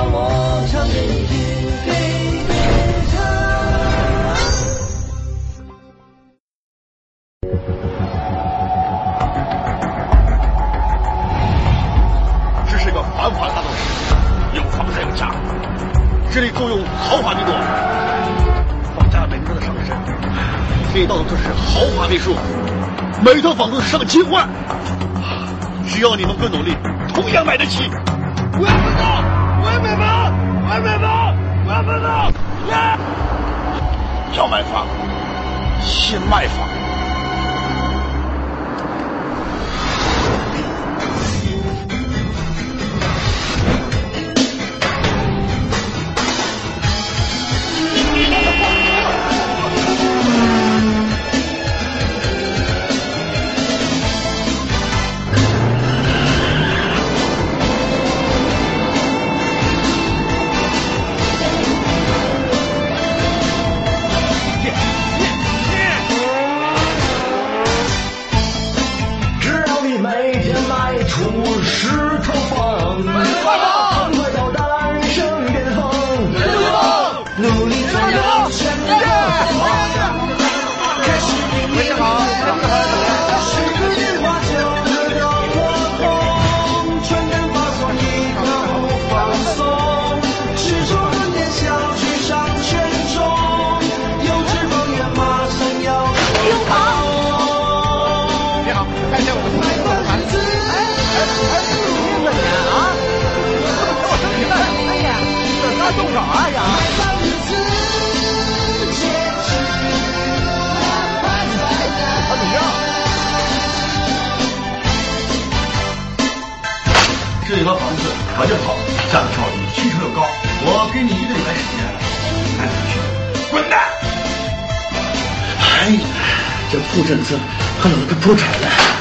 让我唱给你听，给别人这是个繁华的大都市，有房才有家。这里坐拥豪华民多，房价每年都在上升，可以到处都是豪华别墅，每套房子上千万。只要你们更努力，同样买得起。我要分到，买房，我要买房，我要分到。要买房，先卖房。看一下我们买房子。哎哎哎，日本人啊！哎呀，这啥动手啊呀？这里和房子条件好，价格超低，需求又高，我给你一个礼拜时间，看怎么去。滚蛋！哎呀，这破政策还弄了个破产了。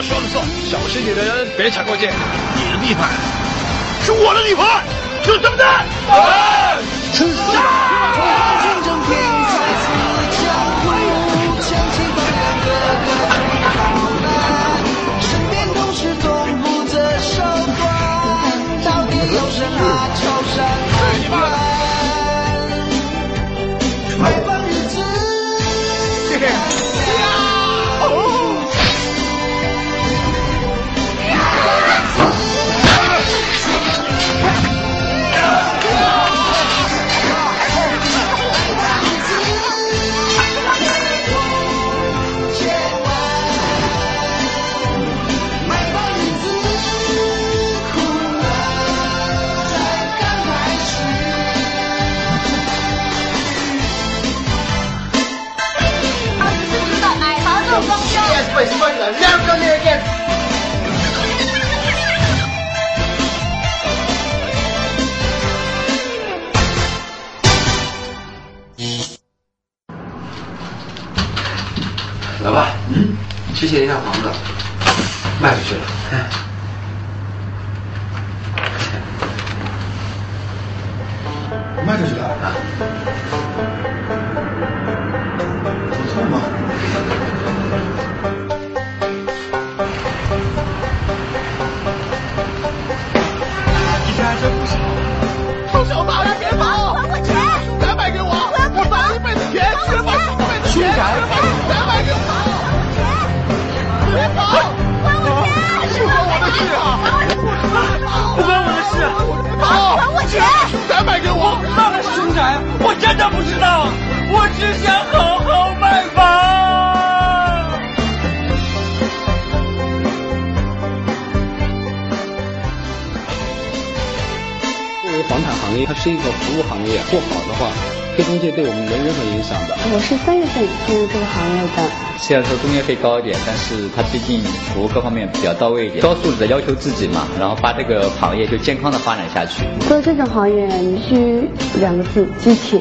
我说了算，小心你的人别踩过界。你的地盘是我的地盘，就这么的？城市竞争老板，嗯，之前那套房子卖出去了。卖出去了啊？我真的不知道，我只想好好卖房。作为房产行业，它是一个服务行业，不好的话，这中介对我们没任何影响的。我是三月份进入这个行业的。虽然说中介费高一点，但是它毕竟服务各方面比较到位一点，高素质的要求自己嘛，然后把这个行业就健康的发展下去。做这种行业，你需两个字：机器。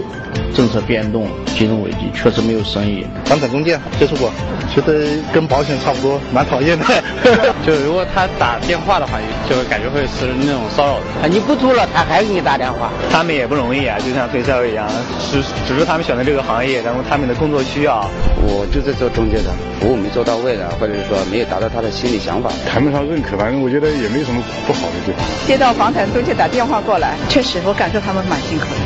政策变动、金融危机，确实没有生意。房产中介接触过，觉得跟保险差不多，蛮讨厌的。就如果他打电话的话，就感觉会是那种骚扰的。啊，你不租了，他还给你打电话。他们也不容易啊，就像推销一样，只只是他们选择这个行业，然后他们的工作需要。我就在做中介的，服务没做到位的，或者是说没有达到他的心理想法，谈不上认可，反正我觉得也没什么不好的地方。接到房产中介打电话过来，确实我感受他们蛮辛苦的。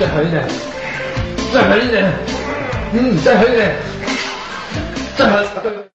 再狠一点，再狠一点，嗯，再狠一点，再狠。